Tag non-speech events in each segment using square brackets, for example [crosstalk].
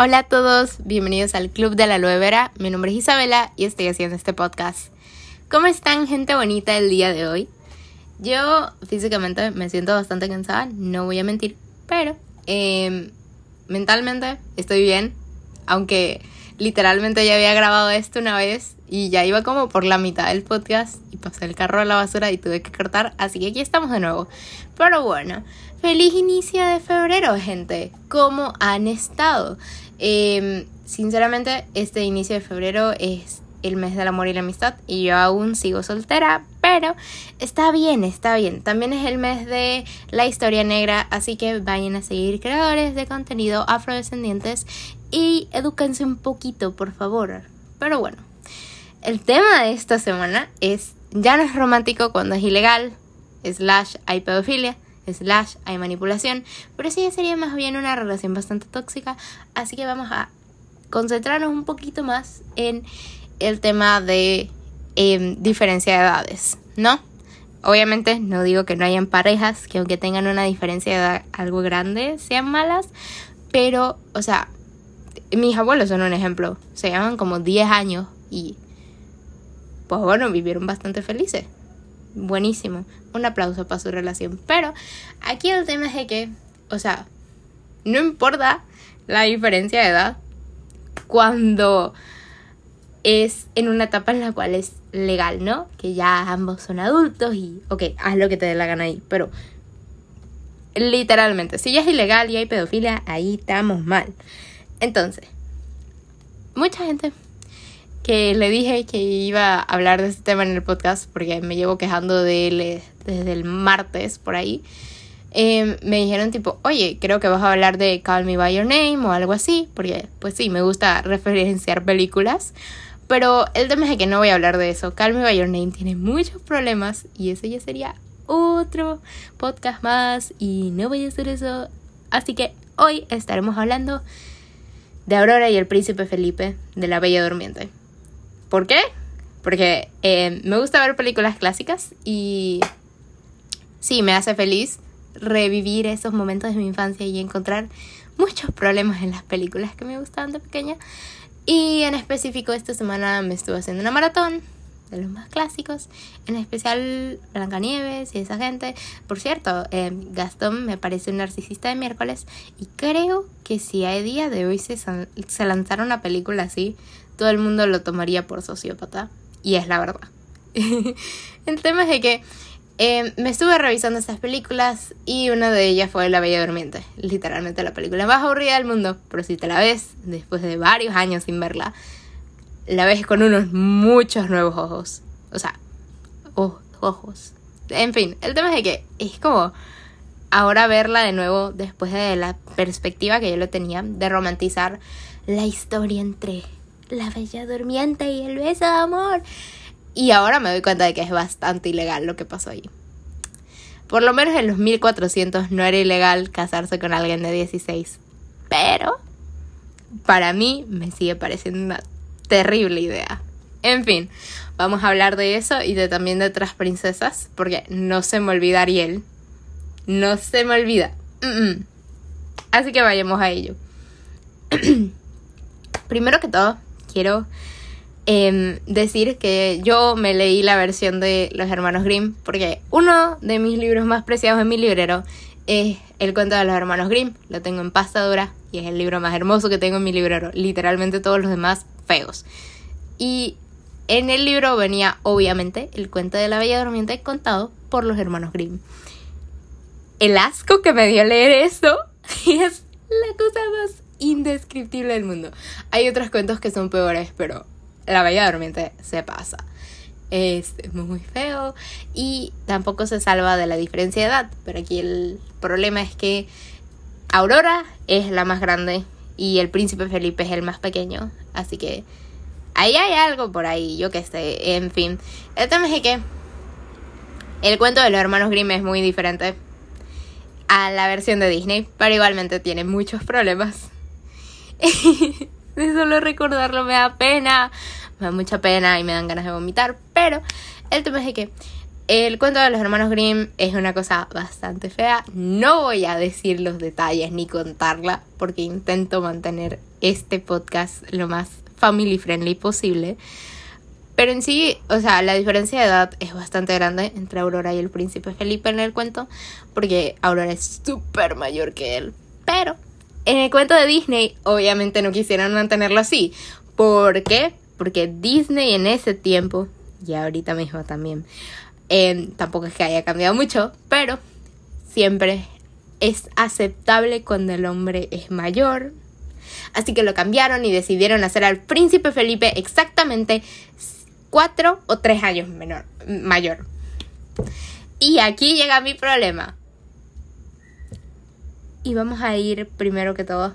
Hola a todos, bienvenidos al Club de la Aloe. Mi nombre es Isabela y estoy haciendo este podcast. ¿Cómo están, gente bonita, el día de hoy? Yo físicamente me siento bastante cansada, no voy a mentir, pero em, mentalmente estoy bien, aunque literalmente ya había grabado esto una vez y ya iba como por la mitad del podcast y pasé el carro a la basura y tuve que cortar, así que aquí estamos de nuevo. Pero bueno, feliz inicio de febrero, gente. ¿Cómo han estado? Em, sinceramente, este inicio de febrero es el mes del amor y la amistad y yo aún sigo soltera, pero está bien, está bien. También es el mes de la historia negra, así que vayan a seguir creadores de contenido afrodescendientes y edúquense un poquito, por favor. Pero bueno, el tema de esta semana es ya no es romántico cuando es ilegal, slash hay pedofilia slash hay manipulación, pero sí sería más bien una relación bastante tóxica, así que vamos a concentrarnos un poquito más en el tema de em, diferencia de edades, ¿no? Obviamente no digo que no hayan parejas que aunque tengan una diferencia de edad algo grande sean malas, pero, o sea, mis abuelos son un ejemplo, se llaman como 10 años y, pues bueno, vivieron bastante felices buenísimo. Un aplauso para su relación. Pero aquí el tema es de que, o sea, no importa la diferencia de edad cuando es en una etapa en la cual es legal, ¿no? Que ya ambos son adultos y, ok, haz lo que te dé la gana ahí. Pero, literalmente, si ya es ilegal y hay pedofilia, ahí estamos mal. Entonces, mucha gente que le dije que iba a hablar de este tema en el podcast porque me llevo quejando de él eh, desde el martes por ahí. Em, me dijeron tipo, oye, creo que vas a hablar de Call Me By Your Name o algo así, porque pues sí, me gusta [laughs] referenciar películas, pero el tema es que no voy a hablar de eso. Call Me By Your Name tiene muchos problemas y ese ya sería otro podcast más y no voy a hacer eso. Así que hoy estaremos hablando de Aurora y el príncipe Felipe de la Bella Durmiente. ¿Por qué? Porque eh, me gusta ver películas clásicas y sí, me hace feliz revivir esos momentos de mi infancia y encontrar muchos problemas en las películas que me gustaban de pequeña. Y en específico esta semana me estuve haciendo una maratón de los más clásicos, en especial Blancanieves y esa gente. Por cierto, eh, Gastón me parece un narcisista de miércoles y creo que si a día de hoy se, se lanzara una película así, todo el mundo lo tomaría por sociópata. Y es la verdad. [laughs] el tema es de que eh, me estuve revisando estas películas y una de ellas fue La Bella Durmiente. Literalmente la película más aburrida del mundo. Pero si te la ves después de varios años sin verla, la ves con unos muchos nuevos ojos. O sea, ojos. En fin, el tema es de que es como ahora verla de nuevo después de la perspectiva que yo lo tenía de romantizar la historia entre la bella durmiente y el beso de amor. Y ahora me doy cuenta de que es bastante ilegal lo que pasó ahí. Por lo menos en los 1400 no era ilegal casarse con alguien de 16. Pero para mí me sigue pareciendo una terrible idea. En fin, vamos a hablar de eso y de también de otras princesas, porque no se me olvida Ariel. No se me olvida. Así que vayamos a ello. [clears throat] Primero que todo, quiero em, decir que yo me leí la versión de los hermanos Grimm porque uno de mis libros más preciados en mi librero es El cuento de los hermanos Grimm. Lo tengo en pasta dura y es el libro más hermoso que tengo en mi librero. Literalmente todos los demás feos. Y en el libro venía obviamente el cuento de la Bella Durmiente contado por los hermanos Grimm. El asco que me dio leer eso [laughs] es la cosa más indescriptible del mundo. Hay otros cuentos que son peores, pero La Bella Durmiente se pasa. Es muy feo y tampoco se salva de la diferencia de edad. Pero aquí el problema es que Aurora es la más grande y el príncipe Felipe es el más pequeño. Así que ahí hay algo por ahí, yo que sé. En fin, el tema es que el cuento de los hermanos Grimm es muy diferente a la versión de Disney, pero igualmente tiene muchos problemas. De [laughs] solo recordarlo me da pena, me da mucha pena y me dan ganas de vomitar, pero el tema es que El cuento de los hermanos Grimm es una cosa bastante fea. No voy a decir los detalles ni contarla porque intento mantener este podcast lo más family friendly posible. Pero en sí, o sea, la diferencia de edad es bastante grande entre Aurora y el príncipe Felipe en el cuento, porque Aurora es súper mayor que él. Pero en el cuento de Disney, obviamente no quisieron mantenerlo así. ¿Por qué? Porque Disney en ese tiempo, y ahorita mismo también, Em, tampoco es que haya cambiado mucho, pero siempre es aceptable cuando el hombre es mayor. Así que lo cambiaron y decidieron hacer al príncipe Felipe exactamente cuatro o tres años menor, mayor. Y aquí llega mi problema. Y vamos a ir primero que todo.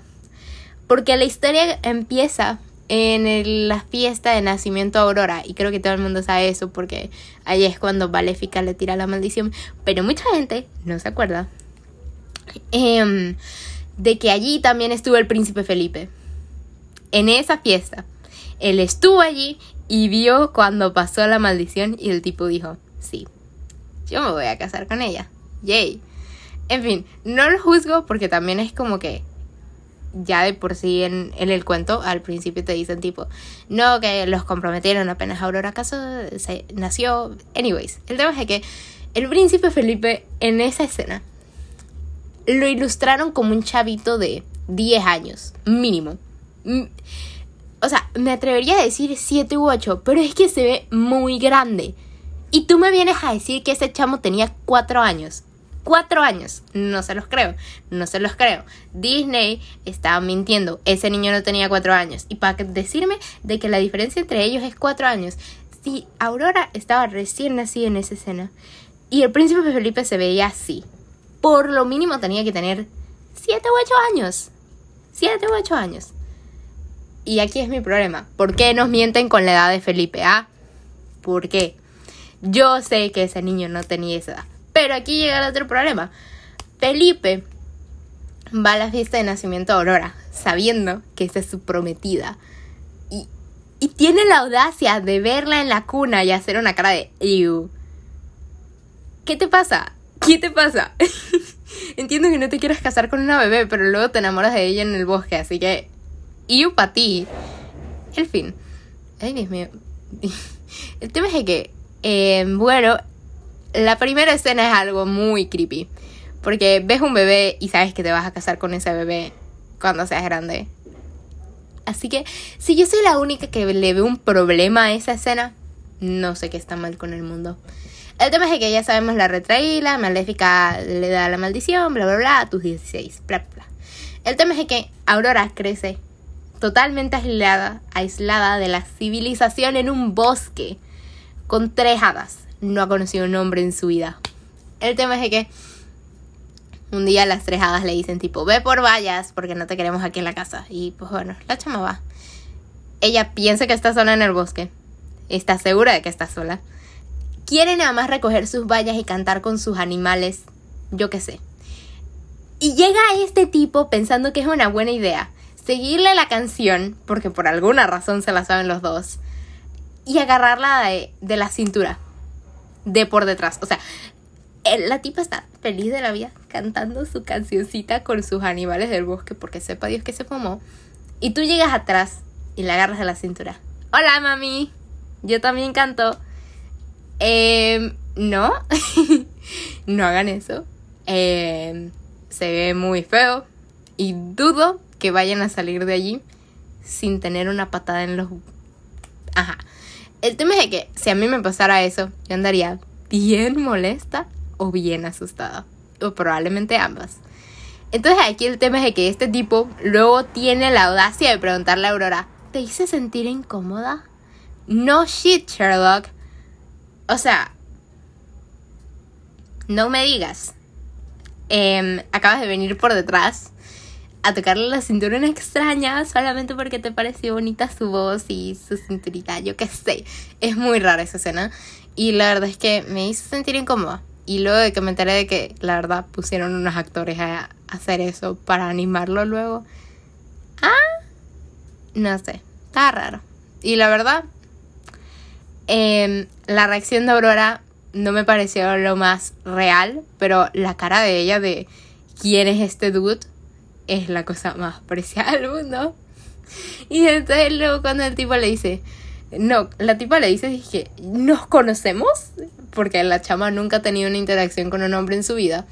Porque la historia empieza en la fiesta de nacimiento Aurora. Y creo que todo el mundo sabe eso porque ahí es cuando Valéfica le tira la maldición. Pero mucha gente no se acuerda em, de que allí también estuvo el príncipe Felipe. En esa fiesta. Él estuvo allí y vio cuando pasó la maldición y el tipo dijo, sí, yo me voy a casar con ella. Yay. En fin, no lo juzgo porque también es como que ya de por sí en, el cuento al principio te dicen tipo, no, que los comprometieron apenas Aurora Caso se nació. Anyways, el tema es que el príncipe Felipe en esa escena lo ilustraron como un chavito de 10 años, mínimo. O sea, me atrevería a decir 7 u 8, pero es que se ve muy grande. Y tú me vienes a decir que ese chamo tenía 4 años cuatro años. No se los creo, no se los creo. Disney estaba mintiendo. Ese niño no tenía cuatro años. Y para decirme de que la diferencia entre ellos es cuatro años. Si Aurora estaba recién nacida en esa escena y el príncipe Felipe se veía así, por lo mínimo tenía que tener siete u ocho años. Siete u ocho años. Y aquí es mi problema. ¿Por qué nos mienten con la edad de Felipe? ¿Ah? ¿Por qué? Yo sé que ese niño no tenía esa edad. Pero aquí llega el otro problema. Felipe va a la fiesta de nacimiento de Aurora, sabiendo que esa es su prometida. Y, y tiene la audacia de verla en la cuna y hacer una cara de Ew. ¿Qué te pasa? ¿Qué te pasa? [laughs] Entiendo que no te quieras casar con una bebé, pero luego te enamoras de ella en el bosque, así que. Ew para ti. El fin. Ay, Dios mío. [laughs] El tema es que, eh, bueno, la primera escena es algo muy creepy. Porque ves un bebé y sabes que te vas a casar con ese bebé cuando seas grande. Así que si yo soy la única que le ve un problema a esa escena, no sé qué está mal con el mundo. El tema es que ya sabemos la retraída, Maléfica le da la maldición, bla bla bla, tus 16, bla bla. El tema es que Aurora crece totalmente aislada, aislada de la civilización en un bosque con tres hadas no ha conocido un hombre en su vida. El tema es que un día las tres hadas le dicen tipo, ve por vallas porque no te queremos aquí en la casa. Y pues bueno, la chama va. Ella piensa que está sola en el bosque. Está segura de que está sola. Quiere nada más recoger sus vallas y cantar con sus animales, yo qué sé. Y llega este tipo pensando que es una buena idea. Seguirle la canción, porque por alguna razón se la saben los dos. Y agarrarla de la cintura de por detrás. O sea, la tipa está feliz de la vida cantando su cancioncita con sus animales del bosque porque sepa Dios que se fumó. Y tú llegas atrás y la agarras de la cintura. Hola, mami. Yo también canto. Eh, no. [laughs] no hagan eso. Eh, se ve muy feo. Y dudo que vayan a salir de allí sin tener una patada en los... Ajá. El tema es que si a mí me pasara eso, yo andaría bien molesta o bien asustada. O probablemente ambas. Entonces aquí el tema es de que este tipo luego tiene la audacia de preguntarle a Aurora, ¿te hice sentir incómoda? No shit, Sherlock. O sea, no me digas. Em, acabas de venir por detrás a tocarle la cintura una extraña solamente porque te pareció bonita su voz y su cinturita, yo qué sé. Es muy rara esa escena y la verdad es que me hizo sentir incómoda. Y luego de que me enteré de que la verdad pusieron unos actores a hacer eso para animarlo luego. Ah, no sé, está raro. Y la verdad, em, la reacción de Aurora no me pareció lo más real, pero la cara de ella de quién es este dude es la cosa más preciada del mundo. Y entonces luego cuando el tipo le dice, no, la tipa le dice que nos conocemos, porque la chama nunca ha tenido una interacción con un hombre en su vida.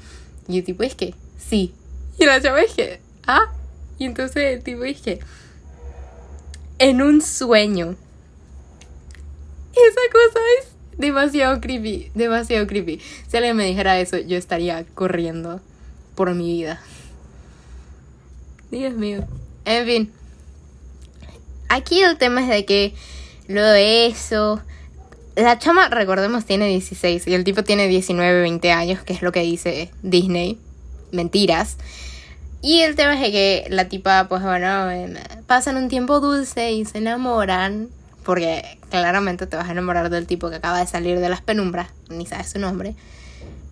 Y el tipo es que, sí. Y la chama es que, ah. Y entonces el tipo es que, en un sueño. Esa cosa es demasiado creepy, demasiado creepy. Si alguien me dijera eso, yo estaría corriendo por mi vida. Dios mío. En fin. Aquí el tema es de que lo de eso. La chama, recordemos, tiene 16 y el tipo tiene 19, 20 años, que es lo que dice Disney. Mentiras. Y el tema es de que la tipa, pues bueno, em, pasan un tiempo dulce y se enamoran. Porque claramente te vas a enamorar del tipo que acaba de salir de las penumbras, ni sabes su nombre.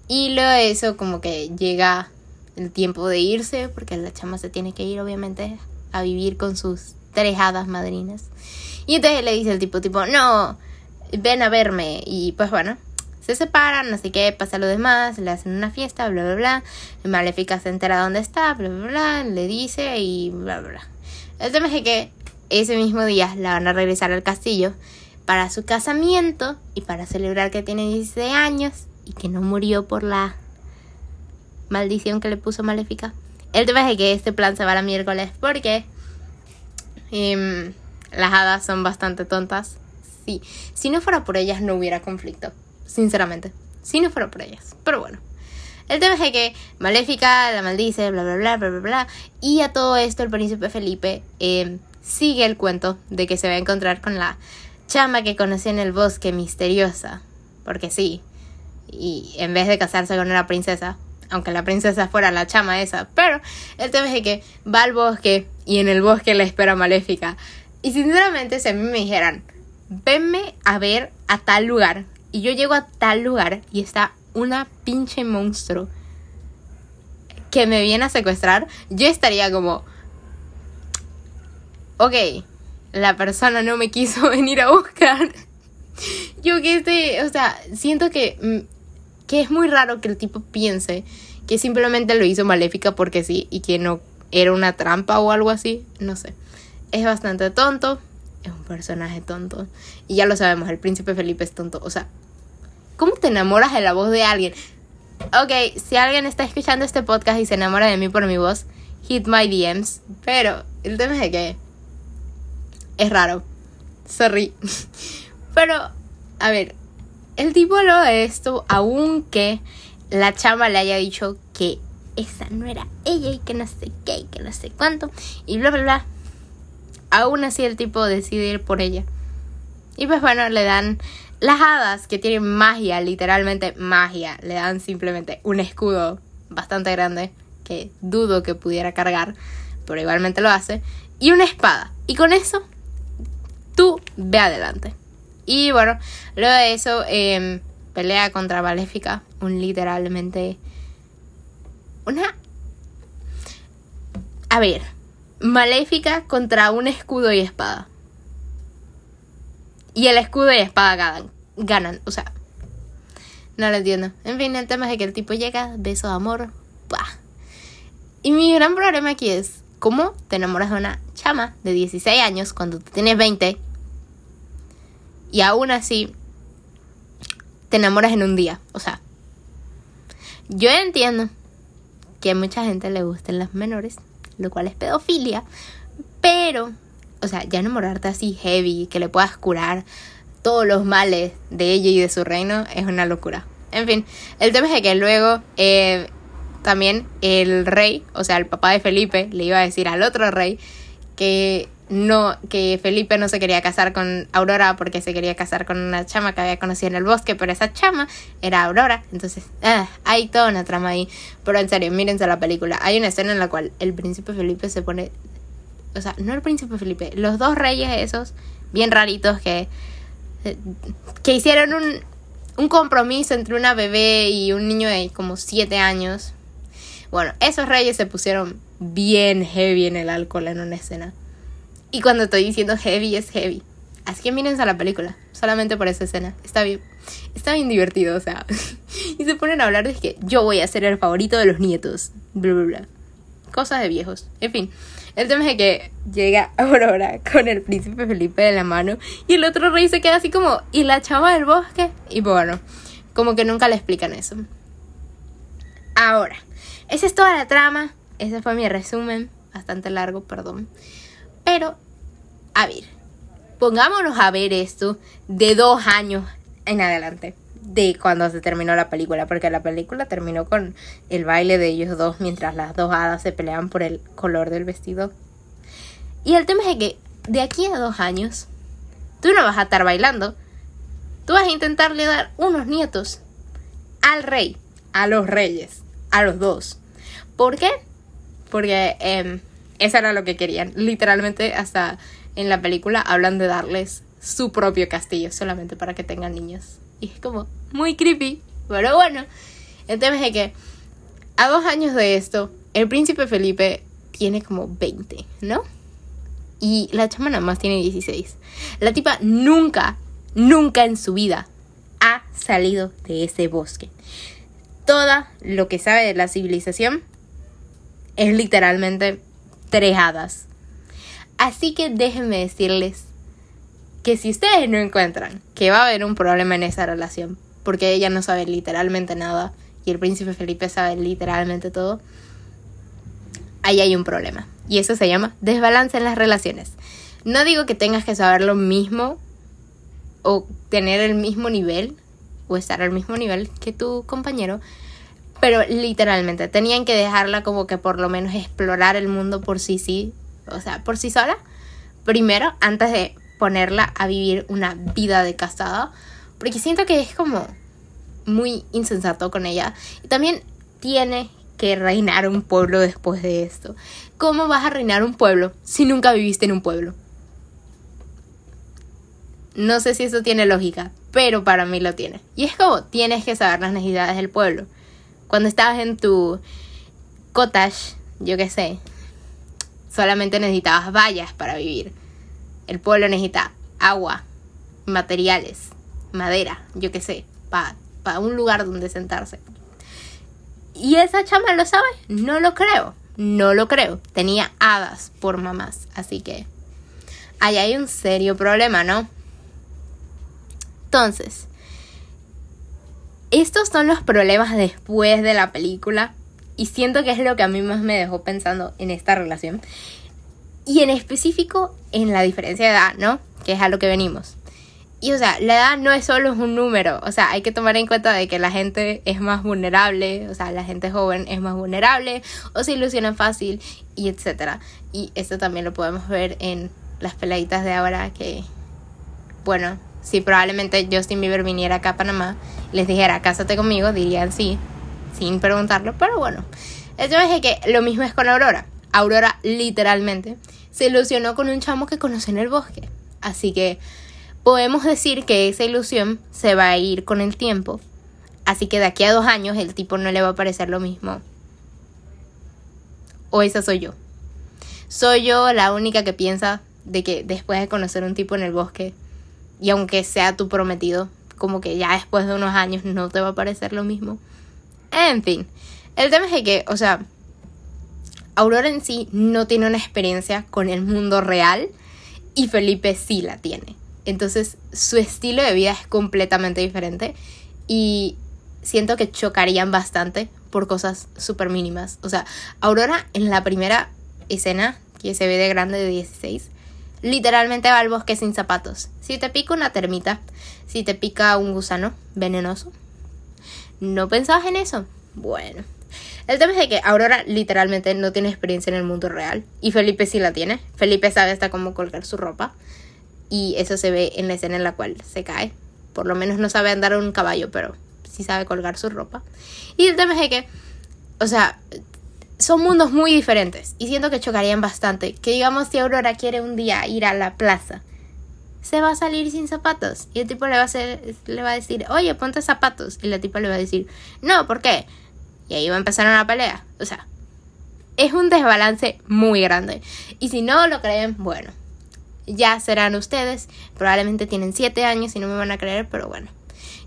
Y luego de eso, como que llega el tiempo de irse, porque la chama se tiene que ir, obviamente, a vivir con sus tres hadas madrinas. Y entonces le dice el tipo, tipo, no, ven a verme. Y pues bueno, se separan, así que pasa lo demás, le hacen una fiesta, bla, bla, bla. Maléfica se entera dónde está, bla, bla, bla, le dice y bla, bla. El tema es que ese mismo día la van a regresar al castillo para su casamiento y para celebrar que tiene 16 años y que no murió por la maldición que le puso Maléfica. El tema es que este plan se va a la miércoles porque em, las hadas son bastante tontas. Sí, si no fuera por ellas no hubiera conflicto, sinceramente. Si no fuera por ellas. Pero bueno. El tema es que Maléfica la maldice, bla, bla, bla, bla, bla, bla. Y a todo esto el príncipe Felipe em, sigue el cuento de que se va a encontrar con la chama que conoció en el bosque misteriosa. Porque sí. Y en vez de casarse con una princesa, aunque la princesa fuera la chama esa. Pero el tema es que va al bosque y en el bosque la espera maléfica. Y sinceramente, si a mí me dijeran, venme a ver a tal lugar, y yo llego a tal lugar y está una pinche monstruo que me viene a secuestrar, yo estaría como, ok, la persona no me quiso [laughs] venir a buscar. yo que sé, o sea, siento que, mm, que es muy raro que el tipo piense que simplemente lo hizo maléfica porque sí y que no era una trampa o algo así, no sé es bastante tonto, es un personaje tonto. Y ya lo sabemos, el príncipe Felipe es tonto. O sea, ¿cómo te enamoras de la voz de alguien? Ok, si alguien está escuchando este podcast y se enamora de mí por mi voz, hit my DMs. Pero el tema es de que es raro. Sorry. [laughs] Pero, a ver, el tipo lo de esto, aunque la chama le haya dicho que esa no era ella y que no sé qué y que no sé cuánto y bla bla bla aún así el tipo decide ir por ella. Y pues bueno, le dan las hadas que tienen magia, literalmente magia. Le dan simplemente un escudo bastante grande que dudo que pudiera cargar, pero igualmente lo hace. Y una espada. Y con eso, tú ve adelante. Y bueno, luego de eso, em, pelea contra Maléfica. Un literalmente... Una... A ver, maléfica contra un escudo y espada. Y el escudo y espada ganan. ganan. O sea, no lo entiendo. En fin, el tema es que el tipo llega, beso de amor. Y mi gran problema aquí es, ¿cómo te enamoras de una chama de 16 años cuando tú tienes 20? Y aún así, te enamoras en un día. O sea, yo entiendo que a mucha gente le gusten las menores lo cual es pedofilia, pero, o sea, ya enamorarte así heavy, que le puedas curar todos los males de ella y de su reino, es una locura. En fin, el tema es que luego eh, también el rey, o sea, el papá de Felipe, le iba a decir al otro rey que no, que Felipe no se quería casar con Aurora porque se quería casar con una chama que había conocido en el bosque, pero esa chama era Aurora. Entonces, ah, hay toda una trama ahí. Pero en serio, mírense la película. Hay una escena en la cual el príncipe Felipe se pone. O sea, no el príncipe Felipe, los dos reyes esos, bien raritos, que. que hicieron un, un compromiso entre una bebé y un niño de como 7 años. Bueno, esos reyes se pusieron bien heavy en el alcohol en una escena. Y cuando estoy diciendo heavy es heavy. Así que mírense a la película, solamente por esa escena. Está bien, está bien divertido, o sea. [laughs] y se ponen a hablar de que yo voy a ser el favorito de los nietos. Bla, bla, bla. Cosas de viejos. En fin, el tema es que llega Aurora con el príncipe Felipe de la mano y el otro rey se queda así como, ¿y la chava del bosque? Y bueno, como que nunca le explican eso. Ahora, esa es toda la trama. Ese fue mi resumen. Bastante largo, perdón. Pero, a ver, pongámonos a ver esto de dos años en adelante de cuando se terminó la película, porque la película terminó con el baile de ellos dos mientras las dos hadas se pelean por el color del vestido. Y el tema es que de aquí a dos años, tú no vas a estar bailando, tú vas a intentarle dar unos nietos al rey, a los reyes, a los dos. ¿Por qué? Porque eh, eso era lo que querían. Literalmente hasta en la película hablan de darles su propio castillo solamente para que tengan niños. Y es como muy creepy. Pero bueno, el tema es que a dos años de esto, el príncipe Felipe tiene como 20, ¿no? Y la chama nada más tiene 16. La tipa nunca, nunca en su vida ha salido de ese bosque. Toda lo que sabe de la civilización es literalmente tres. Así que déjenme decirles que si ustedes no encuentran que va a haber un problema en esa relación, porque ella no sabe literalmente nada y el príncipe Felipe sabe literalmente todo, ahí hay un problema. Y eso se llama desbalance en las relaciones. No digo que tengas que saber lo mismo o tener el mismo nivel o estar al mismo nivel que tu compañero, pero literalmente tenían que dejarla como que por lo menos explorar el mundo por sí sí, o sea, por sí sola, primero antes de ponerla a vivir una vida de casada. Porque siento que es como muy insensato con ella. Y también tiene que reinar un pueblo después de esto. ¿Cómo vas a reinar un pueblo si nunca viviste en un pueblo? No sé si eso tiene lógica, pero para mí lo tiene. Y es como tienes que saber las necesidades del pueblo. Cuando estabas en tu cottage, yo qué sé, solamente necesitabas vallas para vivir. El pueblo necesita agua, materiales, madera, yo qué sé, para un lugar donde sentarse. ¿Y esa chama lo sabe? No lo creo, no lo creo. Tenía hadas por mamás, así que ahí hay un serio problema, ¿no? Entonces, estos son los problemas después de la película y siento que es lo que a mí más me dejó pensando en esta relación. Y en específico en la diferencia de edad, ¿no? Que es a lo que venimos. Y o sea, la edad no es solo un número, o sea, hay que tomar en cuenta de que la gente es más vulnerable, o sea, la gente joven es más vulnerable o se ilusiona fácil y etcétera. Y esto también lo podemos ver en las peladitas de ahora que, bueno, si probablemente Justin Bieber viniera acá a Panamá, les dijera, cásate conmigo, dirían sí, sin preguntarlo, pero bueno. Tema es que lo mismo es con Aurora. Aurora literalmente se ilusionó con un chamo que conoce en el bosque. Así que podemos decir que esa ilusión se va a ir con el tiempo. Así que de aquí a dos años el tipo no le va a parecer lo mismo. O esa soy yo. Soy yo la única que piensa de que después de conocer un tipo en el bosque, y aunque sea tu prometido, como que ya después de unos años no te va a parecer lo mismo. En fin, el tema es que, o sea, Aurora en sí no tiene una experiencia con el mundo real y Felipe sí la tiene. Entonces su estilo de vida es completamente diferente y siento que chocarían bastante por cosas súper mínimas. O sea, Aurora en la primera escena, que se ve de grande de 16, literalmente va al bosque sin zapatos. Si te pica una termita, si te pica un gusano venenoso, ¿no pensabas en eso? Bueno, el tema es que Aurora literalmente no tiene experiencia en el mundo real y Felipe sí la tiene. Felipe sabe hasta cómo colgar su ropa y eso se ve en la escena en la cual se cae. Por lo menos no sabe andar en un caballo, pero sí sabe colgar su ropa. Y el tema es que, o sea, son mundos muy diferentes y siento que chocarían bastante. Que digamos si Aurora quiere un día ir a la plaza, se va a salir sin zapatos y el tipo le va a, hacer, le va a decir, oye, ponte zapatos. Y la tipa le va a decir, no, ¿por qué? Y ahí va a empezar una pelea. O sea, es un desbalance muy grande. Y si no lo creen, bueno, ya serán ustedes. Probablemente tienen 7 años y no me van a creer, pero bueno.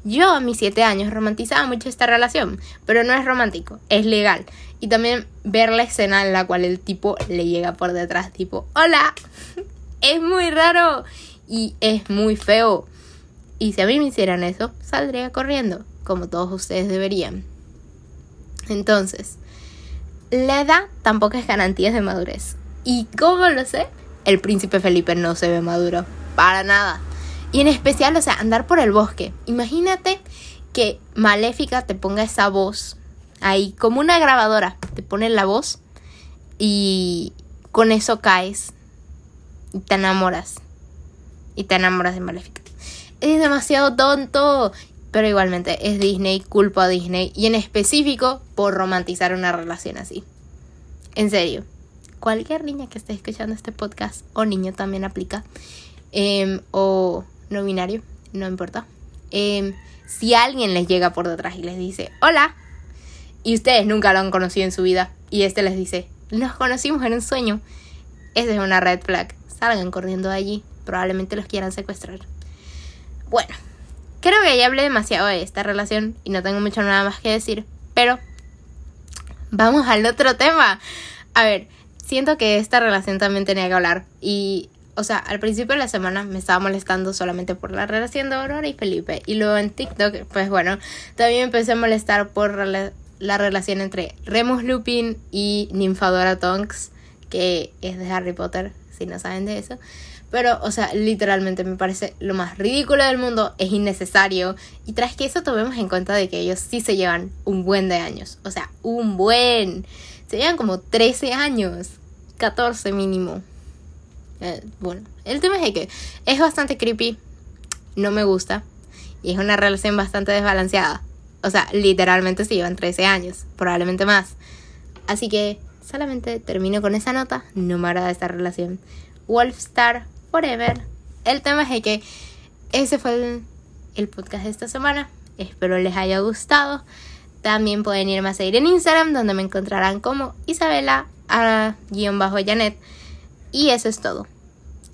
Yo a mis 7 años romantizaba mucho esta relación, pero no es romántico, es legal. Y también ver la escena en la cual el tipo le llega por detrás, tipo, hola, [laughs] es muy raro y es muy feo. Y si a mí me hicieran eso, saldría corriendo, como todos ustedes deberían. Entonces, la edad tampoco es garantía de madurez. ¿Y cómo lo sé? El príncipe Felipe no se ve maduro, para nada. Y en especial, o sea, andar por el bosque. Imagínate que Maléfica te ponga esa voz ahí, como una grabadora, te pone la voz y con eso caes y te enamoras. Y te enamoras de Maléfica. Es demasiado tonto. Pero igualmente es Disney, culpa a Disney. Y en específico por romantizar una relación así. En serio. Cualquier niña que esté escuchando este podcast o niño también aplica. Em, o no binario, no importa. Em, si alguien les llega por detrás y les dice, hola, y ustedes nunca lo han conocido en su vida, y este les dice, nos conocimos en un sueño, esa es una red flag. Salgan corriendo de allí, probablemente los quieran secuestrar. Bueno, creo que ya hablé demasiado de esta relación y no tengo mucho nada más que decir, pero vamos al otro tema. A ver, siento que esta relación también tenía que hablar y o sea, al principio de la semana me estaba molestando solamente por la relación de Aurora y Felipe. Y luego en TikTok, pues bueno, también empecé a molestar por la relación entre Remus Lupin y Ninfadora Tonks, que es de Harry Potter, si no saben de eso. Pero, o sea, literalmente me parece lo más ridículo del mundo, es innecesario. Y tras que eso tomemos en cuenta de que ellos sí se llevan un buen de años. O sea, un buen. Se llevan como 13 años. 14 mínimo. Eh, bueno, el tema es que es bastante creepy, no me gusta y es una relación bastante desbalanceada. O sea, literalmente se llevan 13 años, probablemente más. Así que solamente termino con esa nota, no me agrada esta relación. Wolfstar Forever. El tema es que ese fue el, el podcast de esta semana. Espero les haya gustado. También pueden irme a seguir en Instagram, donde me encontrarán como Isabela a guion bajo Janet. Y eso es todo.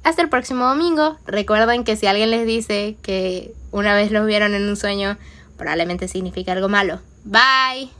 Hasta el próximo domingo. Recuerden que si alguien les dice que una vez los vieron en un sueño, probablemente significa algo malo. Bye.